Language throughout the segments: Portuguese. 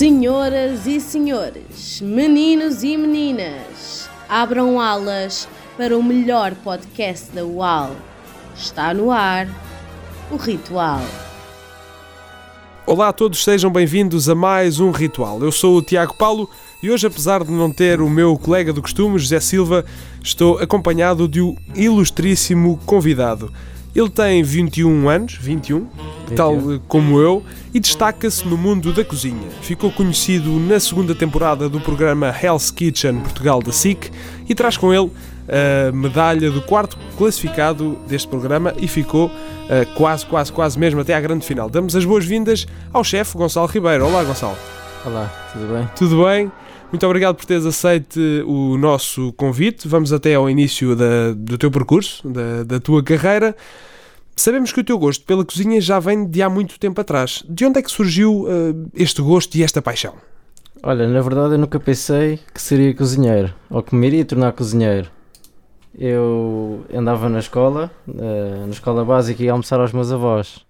Senhoras e senhores, meninos e meninas, abram alas para o melhor podcast da UAL. Está no ar o Ritual. Olá a todos, sejam bem-vindos a mais um Ritual. Eu sou o Tiago Paulo e hoje, apesar de não ter o meu colega do costume, José Silva, estou acompanhado de um ilustríssimo convidado. Ele tem 21 anos, 21, 21. tal como eu, e destaca-se no mundo da cozinha. Ficou conhecido na segunda temporada do programa Hell's Kitchen Portugal da SIC e traz com ele a medalha do quarto classificado deste programa e ficou uh, quase, quase, quase mesmo até à grande final. Damos as boas-vindas ao chefe Gonçalo Ribeiro. Olá, Gonçalo. Olá, tudo bem? Tudo bem? Muito obrigado por teres aceito o nosso convite. Vamos até ao início da, do teu percurso, da, da tua carreira. Sabemos que o teu gosto pela cozinha já vem de há muito tempo atrás. De onde é que surgiu uh, este gosto e esta paixão? Olha, na verdade eu nunca pensei que seria cozinheiro ou que me iria tornar cozinheiro. Eu andava na escola, uh, na escola básica e ia almoçar aos meus avós.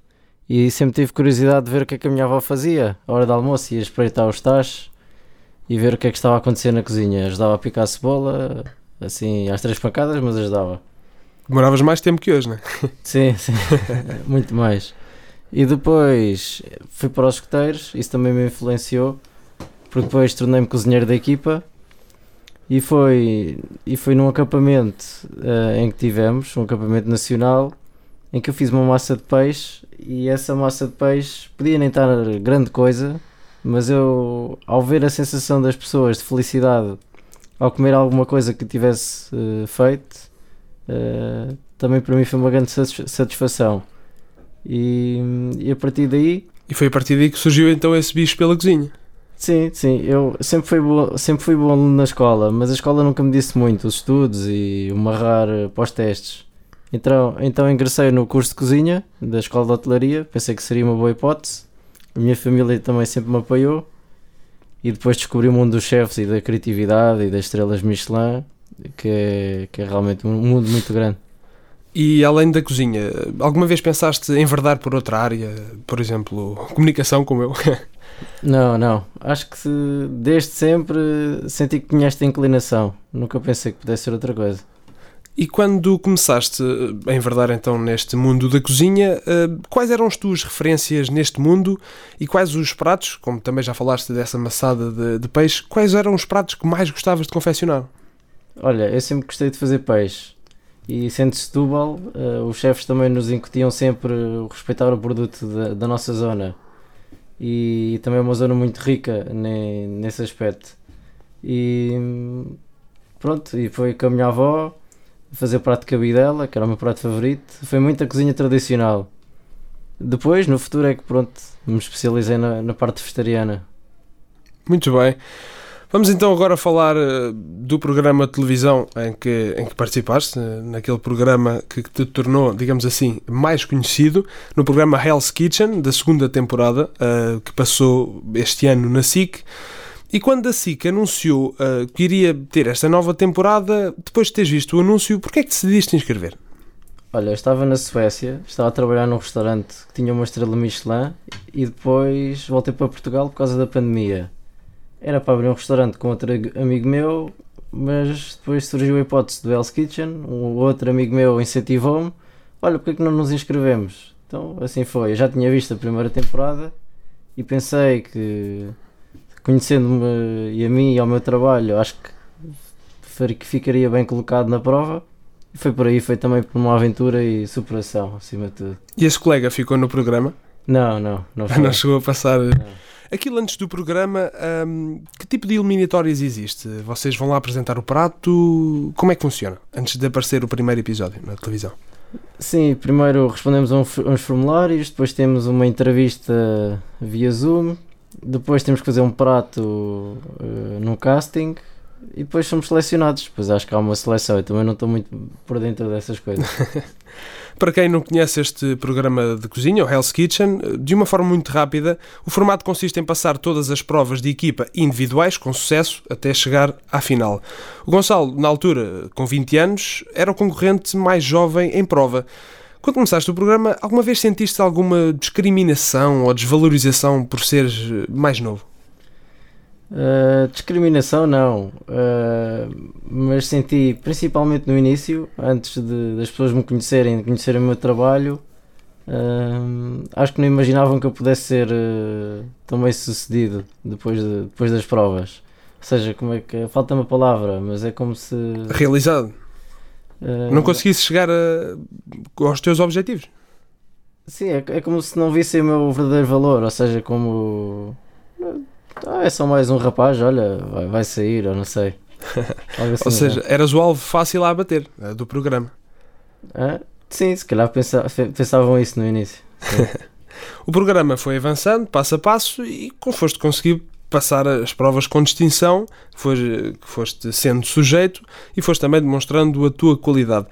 E sempre tive curiosidade de ver o que é que a minha avó fazia. A hora do almoço ia espreitar os tachos e ver o que é que estava a acontecer na cozinha. Ajudava a picar a cebola, assim, às três pancadas, mas ajudava. Demoravas mais tempo que hoje, não é? Sim, sim, muito mais. E depois fui para os escuteiros, isso também me influenciou, porque depois tornei-me cozinheiro da equipa e foi, e foi num acampamento uh, em que tivemos, um acampamento nacional, em que eu fiz uma massa de peixe e essa massa de peixe podia nem estar grande coisa, mas eu, ao ver a sensação das pessoas de felicidade ao comer alguma coisa que tivesse uh, feito, uh, também para mim foi uma grande satisfação. E, e, a partir daí. E foi a partir daí que surgiu então esse bicho pela cozinha? Sim, sim. Eu sempre fui, bom, sempre fui bom na escola, mas a escola nunca me disse muito, os estudos e o marrar uh, para os testes. Então, então ingressei no curso de cozinha da Escola de Hotelaria, pensei que seria uma boa hipótese a minha família também sempre me apoiou e depois descobri o mundo dos chefes e da criatividade e das estrelas Michelin, que é, que é realmente um mundo muito grande. E além da cozinha, alguma vez pensaste em verdar por outra área, por exemplo, comunicação como eu? não, não. Acho que desde sempre senti que tinha esta inclinação. Nunca pensei que pudesse ser outra coisa. E quando começaste a enverdar então neste mundo da cozinha, eh, quais eram as tuas referências neste mundo e quais os pratos, como também já falaste dessa massada de, de peixe, quais eram os pratos que mais gostavas de confeccionar? Olha, eu sempre gostei de fazer peixe e sendo Setúbal, uh, os chefes também nos incutiam sempre respeitar o produto da, da, nossa zona e também é uma zona muito rica ne, nesse aspecto. E pronto, e foi com a minha avó fazer prato de cabidela, que era o meu prato favorito. Foi muito a cozinha tradicional. Depois, no futuro, é que pronto, me especializei na, na parte vegetariana. Muito bem. Vamos então agora falar uh, do programa de televisão em que, em que participaste, uh, naquele programa que, te tornou, digamos assim, mais conhecido, no programa Hell's Kitchen, da segunda temporada, uh, que passou este ano na SIC. E quando a SIC anunciou que iria ter esta nova temporada, depois de teres visto o anúncio, porquê é que decidiste inscrever? Olha, eu estava na Suécia, estava a trabalhar num restaurante que tinha uma estrela Michelin e depois voltei para Portugal por causa da pandemia. Era para abrir um restaurante com outro amigo meu, mas depois surgiu a hipótese do Hell's Kitchen, um outro amigo meu incentivou-me, olha, porque é que não nos inscrevemos? Então assim foi, eu já tinha visto a primeira temporada e pensei que conhecendo-me e a mim e ao meu trabalho, acho que ficaria bem colocado na prova. E foi por aí, foi também por uma aventura e superação, acima de tudo. E esse colega ficou no programa? Não, não, não foi. Não chegou a passar. Não. Aquilo antes do programa, hum, que tipo de eliminatórias existe? Vocês vão lá apresentar o prato? Como é que funciona? Antes de aparecer o primeiro episódio na televisão? Sim, primeiro respondemos a uns formulários, depois temos uma entrevista via Zoom, depois temos que fazer um prato uh, num casting e depois somos selecionados. Depois acho que há uma seleção. Eu também não estou muito por dentro dessas coisas. Para quem não conhece este programa de cozinha, o Hell's Kitchen, de uma forma muito rápida, o formato consiste em passar todas as provas de equipa individuais com sucesso até chegar à final. O Gonçalo, na altura, com 20 anos, era o concorrente mais jovem em prova. Quando começaste o programa, alguma vez sentiste alguma discriminação ou desvalorização por seres mais novo? Uh, discriminação não, uh, mas senti principalmente no início, antes de, das pessoas me conhecerem, de conhecerem o meu trabalho, uh, acho que não imaginavam que eu pudesse ser tão bem sucedido depois, de, depois das provas. Ou seja, como é que falta uma palavra, mas é como se realizado não conseguisse chegar a, aos teus objetivos. Sim, é, é como se não vissem o meu verdadeiro valor, ou seja, como ah, é só mais um rapaz, olha, vai, vai sair, ou não sei. Assim, ou seja, eras o alvo fácil a abater eh, do programa. Ah, sim, se calhar pensa, pensavam isso no início. o programa foi avançando, passo a passo, e foste conseguir passar as provas com distinção, que foste sendo sujeito e foste também demonstrando a tua qualidade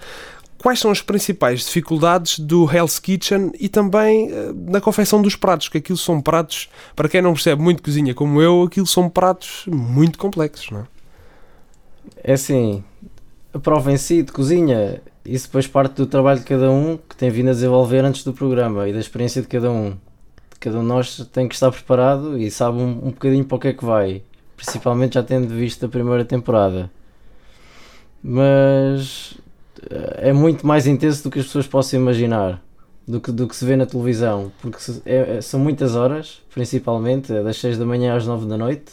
quais são as principais dificuldades do Hell's Kitchen e também uh, na confecção dos pratos, que aquilo são pratos, para quem não percebe muito cozinha como eu, aquilo são pratos muito complexos, não é? É assim, a prova em si de cozinha, isso depois parte do trabalho de cada um que tem vindo a desenvolver antes do programa e da experiência de cada um. Cada um de nós tem que estar preparado e sabe um, um bocadinho para o que é que vai, principalmente já tendo visto a primeira temporada. Mas é muito mais intenso do que as pessoas possam imaginar, do que, do que se vê na televisão, porque se, é, é são muitas horas, principalmente, é das 6 da manhã às 9 da noite,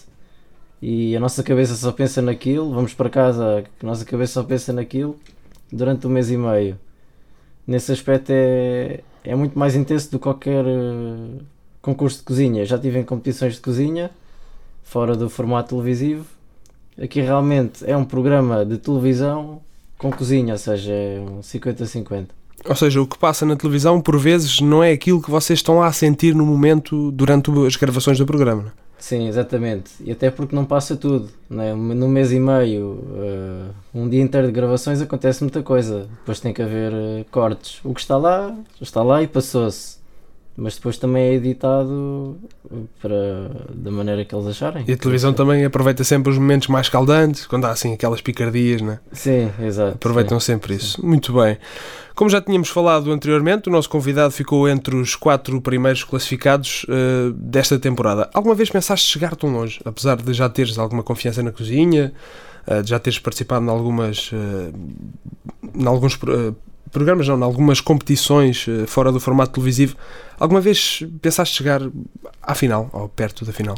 e a nossa cabeça só pensa naquilo, vamos para casa, a nossa cabeça só pensa naquilo durante um mês e meio. Nesse aspecto é, é muito mais intenso do que qualquer uh, concurso de cozinha. Já tive em competições de cozinha, fora do formato televisivo. Aqui realmente é um programa de televisão com cozinha, ou seja, é um 50-50. Ou seja, o que passa na televisão, por vezes, não é aquilo que vocês estão lá a sentir no momento durante as gravações do programa. Não? É? Sim, exatamente. E até porque não passa tudo. Né? Num mês e meio, uh, um dia inteiro de gravações, acontece muita coisa. Depois tem que haver uh, cortes. O que está lá, está lá e passou-se mas depois também é editado para, da maneira que eles acharem. E a televisão também aproveita sempre os momentos mais caldantes, quando há assim aquelas picardias, né? Sim, exato. Aproveitam sim, sempre isso. Sim. Muito bem. Como já tínhamos falado anteriormente, o nosso convidado ficou entre os quatro primeiros classificados uh, desta temporada. Alguma vez pensaste chegar tão longe, apesar de já teres alguma confiança na cozinha, uh, de já teres participado em algumas. Uh, em alguns programas, não, em algumas competições uh, fora do formato televisivo, alguma vez pensaste chegar à final, ou perto da final?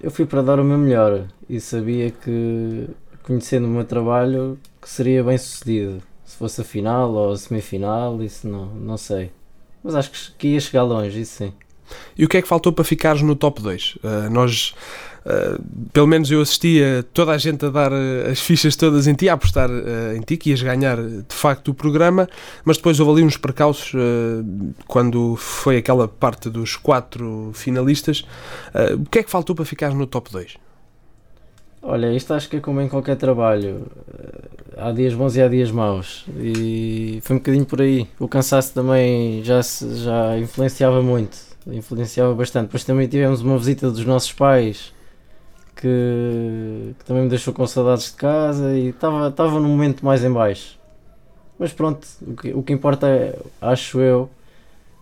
Eu fui para dar o meu melhor e sabia que, conhecendo o meu trabalho, que seria bem sucedido. Se fosse a final ou a semifinal, isso não, não sei. Mas acho que ia chegar longe, isso sim. E o que é que faltou para ficares no top 2? Uh, eh, nós Uh, pelo menos eu assistia toda a gente a dar uh, as fichas todas em ti, a apostar em ti, que ias ganhar de facto o programa, mas depois houve ali uns percalços quando foi aquela parte dos quatro finalistas. o que é que faltou para ficar no top 2? Olha, isto acho que é como em qualquer trabalho. Há dias bons e há dias maus. E foi um bocadinho por aí. O cansaço também já, já influenciava muito. Influenciava bastante. Depois também tivemos uma visita dos nossos pais que, que, também me deixou com saudades de casa e estava, estava num momento mais em baixo. Mas pronto, o que, o que importa, é, acho eu,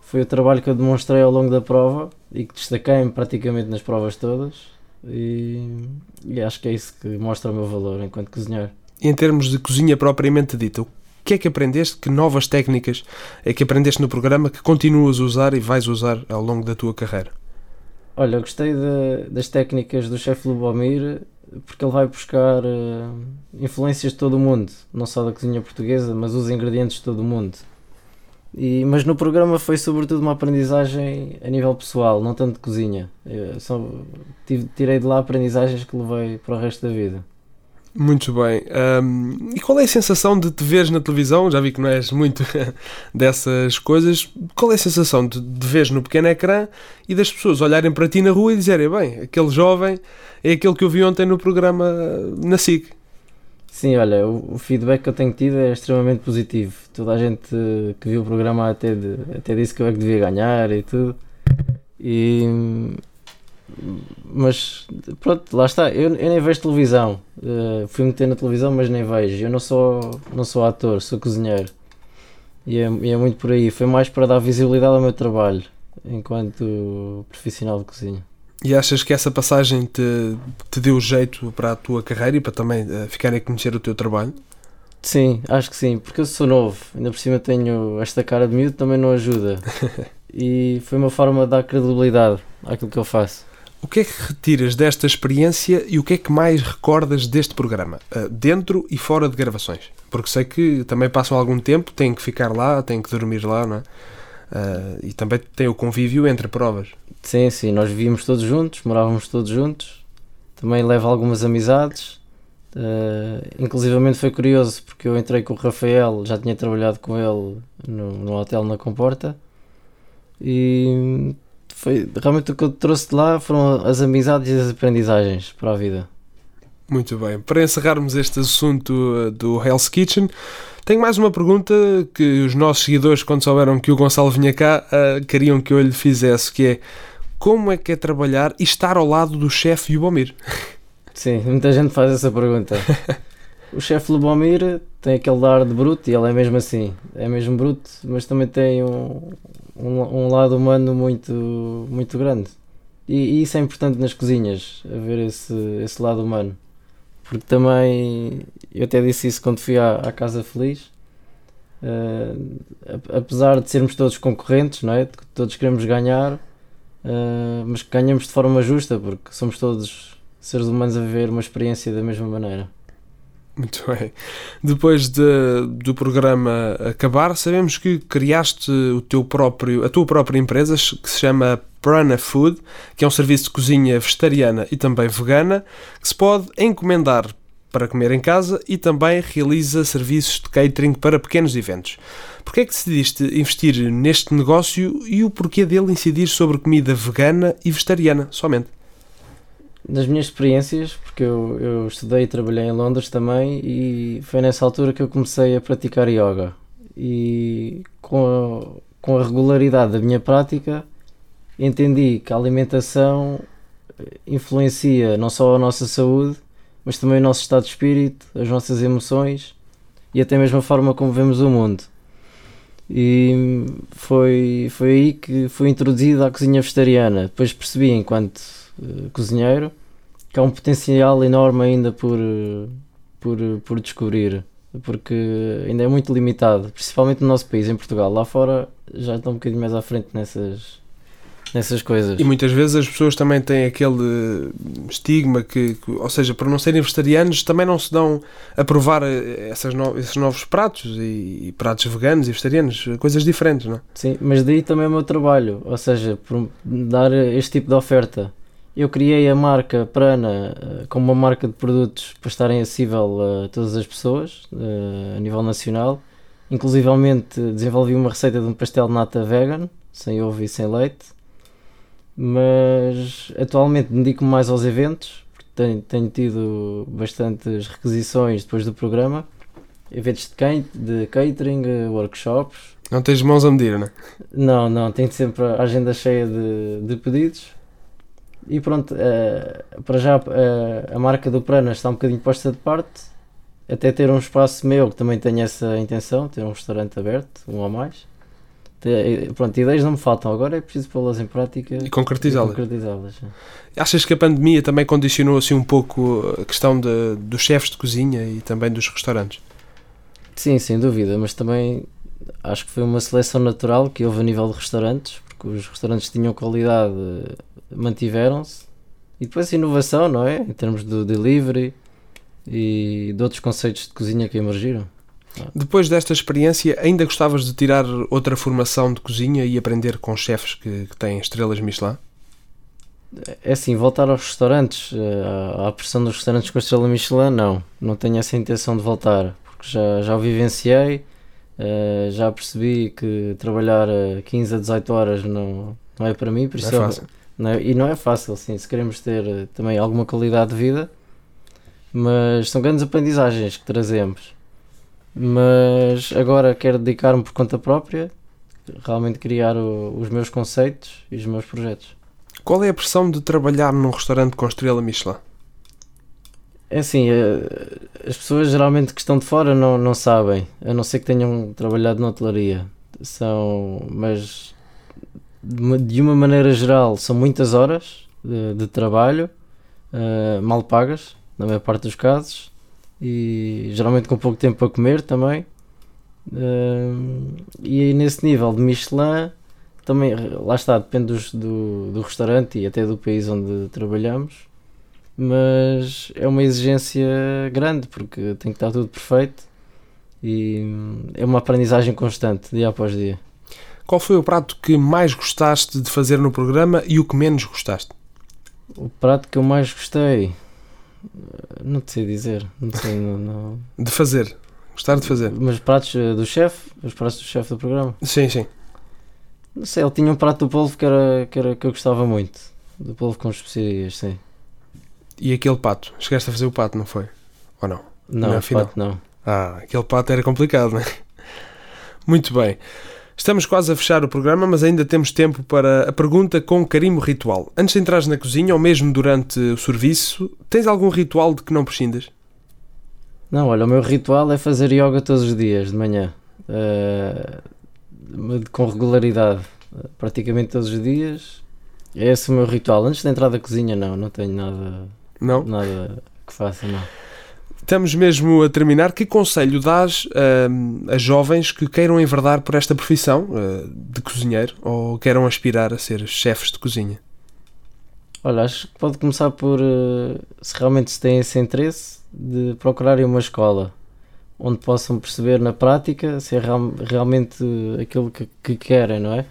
foi o trabalho que eu demonstrei ao longo da prova e que destaquei-me praticamente nas provas todas. E, e, acho que é isso que mostra o meu valor enquanto cozinheiro. Em termos de cozinha propriamente dita, que é que aprendeste? Que novas técnicas é que aprendeste no programa que continuas a usar e vais usar ao longo da tua carreira? Olha, gostei de, das técnicas do chefe Lubomir porque ele vai buscar uh, influências de todo o mundo, não só da cozinha portuguesa, mas os ingredientes de todo o mundo. E, mas no programa foi sobretudo uma aprendizagem a nível pessoal, não tanto de cozinha. Eu só tive, tirei de lá aprendizagens que levei para o resto da vida. Muito bem. Um, e qual é a sensação de te veres na televisão? Já vi que não és muito dessas coisas. Qual é a sensação de te veres no pequeno ecrã e das pessoas olharem para ti na rua e dizerem: bem, aquele jovem é aquele que eu vi ontem no programa na SIC? Sim, olha, o, o feedback que eu tenho tido é extremamente positivo. Toda a gente que viu o programa até, de, até disse que eu é que devia ganhar e tudo. E mas pronto, lá está. Eu, eu nem vejo televisão. Uh, fui meter na televisão, mas nem vejo. Eu não sou, não sou ator, sou cozinheiro. E é, e é muito por aí. Foi mais para dar visibilidade ao meu trabalho enquanto profissional de cozinha. E achas que essa passagem te, te deu jeito para a tua carreira e para também uh, ficarem a conhecer o teu trabalho? Sim, acho que sim, porque eu sou novo, ainda por cima tenho esta cara de miúdo, também não ajuda. e foi uma forma de dar credibilidade àquilo que eu faço. O que é que retiras desta experiência e o que é que mais recordas deste programa, uh, dentro e fora de gravações? Porque sei que também passam algum tempo, têm que ficar lá, têm que dormir lá, não é? Uh, e também tem o convívio entre provas. Sim, sim, nós vivíamos todos juntos, morávamos todos juntos. Também leva algumas amizades. Uh, foi curioso porque eu entrei com o Rafael, já tinha trabalhado com ele no, no hotel na Comporta e foi realmente o que eu trouxe de lá foram as amizades e as aprendizagens para a vida. Muito bem, para encerrarmos este assunto do Hell's Kitchen, tenho mais uma pergunta que os nossos seguidores, quando souberam que o Gonçalo vinha cá, uh, queriam que eu lhe fizesse, que é como é que é trabalhar e estar ao lado do chefe Lubomir? Sim, muita gente faz essa pergunta. o chefe Lubomir tem aquele ar de bruto e ele é mesmo assim, é mesmo bruto, mas também tem um, um, um lado humano muito, muito grande. E, e, isso é importante nas cozinhas, haver esse, esse lado humano porque também eu até disse isso quando fui à, à Casa Feliz. Uh, apesar de sermos todos concorrentes, não é? todos queremos ganhar, uh, mas ganhamos de forma justa, porque somos todos seres humanos a viver uma experiência da mesma maneira. Muito bem. Depois de, do programa acabar, sabemos que criaste o teu próprio, a tua própria empresa que se chama Prana Food, que é um serviço de cozinha vegetariana e também vegana, que se pode encomendar para comer em casa e também realiza serviços de catering para pequenos eventos. Porquê é que decidiste investir neste negócio e o porquê dele incidir sobre comida vegana e vegetariana somente? Nas minhas experiências, porque eu, eu estudei e trabalhei em Londres também, e foi nessa altura que eu comecei a praticar yoga. E com a, com a regularidade da minha prática, entendi que a alimentação influencia não só a nossa saúde, mas também o nosso estado de espírito, as nossas emoções e até mesmo a forma como vemos o mundo. E foi, foi aí que fui introduzido à cozinha vegetariana. Depois percebi, enquanto uh, cozinheiro, que há um potencial enorme ainda por, por, por descobrir, porque ainda é muito limitado, principalmente no nosso país, em Portugal. Lá fora já está um bocadinho mais à frente nessas, nessas coisas. E muitas vezes as pessoas também têm aquele estigma que, que ou seja, por não serem vegetarianos, também não se dão a provar eh, no, esses novos pratos e, e, pratos veganos e vegetarianos, coisas diferentes, não é? Sim, mas daí também é o meu trabalho, ou seja, por dar este tipo de oferta. Eu criei a marca Prana uh, como uma marca de produtos para estarem acessível a todas as pessoas uh, a nível nacional. Inclusivamente desenvolvi uma receita de um pastel de nata vegan, sem ovo e sem leite mas atualmente dedico-me mais aos eventos, porque tenho, tenho, tido bastantes requisições depois do programa, eventos de, de catering, workshops. Não tens mãos a medir, não é? Não, não, tenho sempre a agenda cheia de, de pedidos. E pronto, uh, para já uh, a marca do Prana está um bocadinho posta de parte, até ter um espaço meu que também tenho essa intenção, ter um restaurante aberto, um ou mais. Pronto, ideias não me faltam, agora é preciso pô-las em prática e concretizá-las. Concretizá Achas que a pandemia também condicionou assim um pouco a questão de, dos chefes de cozinha e também dos restaurantes? Sim, sem dúvida, mas também acho que foi uma seleção natural que houve a nível de restaurantes, porque os restaurantes tinham qualidade mantiveram-se e depois inovação, não é? Em termos do delivery e de outros conceitos de cozinha que emergiram. Depois desta experiência, ainda gostavas de tirar outra formação de cozinha e aprender com chefes que, que têm estrelas Michelin? É assim, voltar aos restaurantes, eh, à pressão dos restaurantes com a estrela Michelin, não. Não tenho essa intenção de voltar, porque já, já o vivenciei, eh, já percebi que trabalhar 15 a 18 horas não, não é para mim. Por isso não é fácil. Não é, e não é fácil, sim, se queremos ter eh, também alguma qualidade de vida, mas são grandes aprendizagens que trazemos mas agora quero dedicar-me por conta própria, realmente criar o, os meus conceitos e os meus projetos. Qual é a pressão de trabalhar num restaurante com estrela Michelin? É assim, eh, as pessoas geralmente que estão de fora não, não sabem, a não ser que tenham trabalhado na hotelaria. São, mas de uma maneira geral, são muitas horas, de, de trabalho, uh, mal pagas, na maior parte dos casos, e geralmente com pouco tempo para comer também. Uh, e nesse nível de Michelin, também, lá está, depende dos, do, do restaurante e até do país onde trabalhamos, mas é uma exigência grande porque tem que estar tudo perfeito e é uma aprendizagem constante, dia após dia. Qual foi o prato que mais gostaste de fazer no programa e o que menos gostaste? O prato que eu mais gostei, não te sei dizer, não sei, não, não... De fazer, gostar de fazer. Mas pratos eh, do chefe, os pratos do chefe do programa? Sim, sim. Não sei, ele tinha um prato do polvo que, era, que, era, que eu gostava muito, do polvo com especiarias, sim. E aquele pato? Chegaste a fazer o pato, não foi? Ou não? Não, não pato não. Ah, aquele pato era complicado, não é? Muito bem. Estamos quase a fechar o programa, mas ainda temos tempo para a pergunta com carimbo ritual. Antes de entrares na cozinha ou mesmo durante o serviço, tens algum ritual de que não prescindas? Não, olha, o meu ritual é fazer yoga todos os dias de manhã, uh, com regularidade, praticamente todos os dias. É esse o meu ritual. Antes de entrar da cozinha, não, não tenho nada, não? nada que faça, não. Estamos mesmo a terminar. Que conselho dás uh, a jovens que queiram enverdar por esta profissão uh, de cozinheiro ou queiram aspirar a ser chefes de cozinha? Olha, acho que pode começar por, uh, se realmente se têm esse interesse, de procurarem uma escola onde possam perceber na prática se é real, realmente aquilo que, que querem, não é?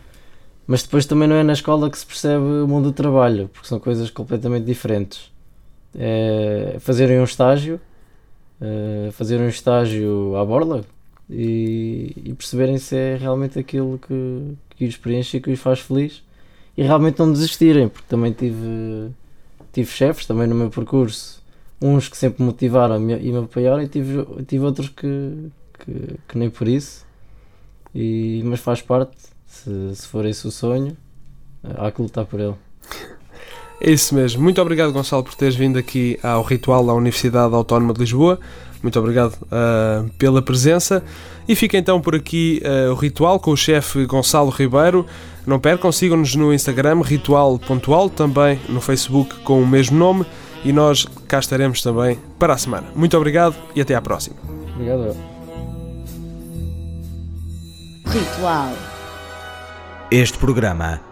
Mas depois também não é na escola que se percebe o mundo do trabalho, porque são coisas completamente diferentes. É fazerem um estágio uh, fazer um estágio à borla e, e, perceberem se é realmente aquilo que, que os preenche e que os faz feliz. E realmente não desistirem, porque também tive, tive chefes também no meu percurso, uns que sempre me motivaram e me apoiaram e tive, tive outros que, que, que nem por isso, e, mas faz parte, se, se for esse o sonho, há que lutar por ele. É isso mesmo. Muito obrigado, Gonçalo, por teres vindo aqui ao Ritual da Universidade Autónoma de Lisboa. Muito obrigado uh, pela presença. E fica então por aqui uh, o Ritual com o chefe Gonçalo Ribeiro. Não percam, sigam-nos no Instagram, ritual.al, também no Facebook com o mesmo nome. E nós cá estaremos também para a semana. Muito obrigado e até à próxima. Obrigado. Ritual. Este programa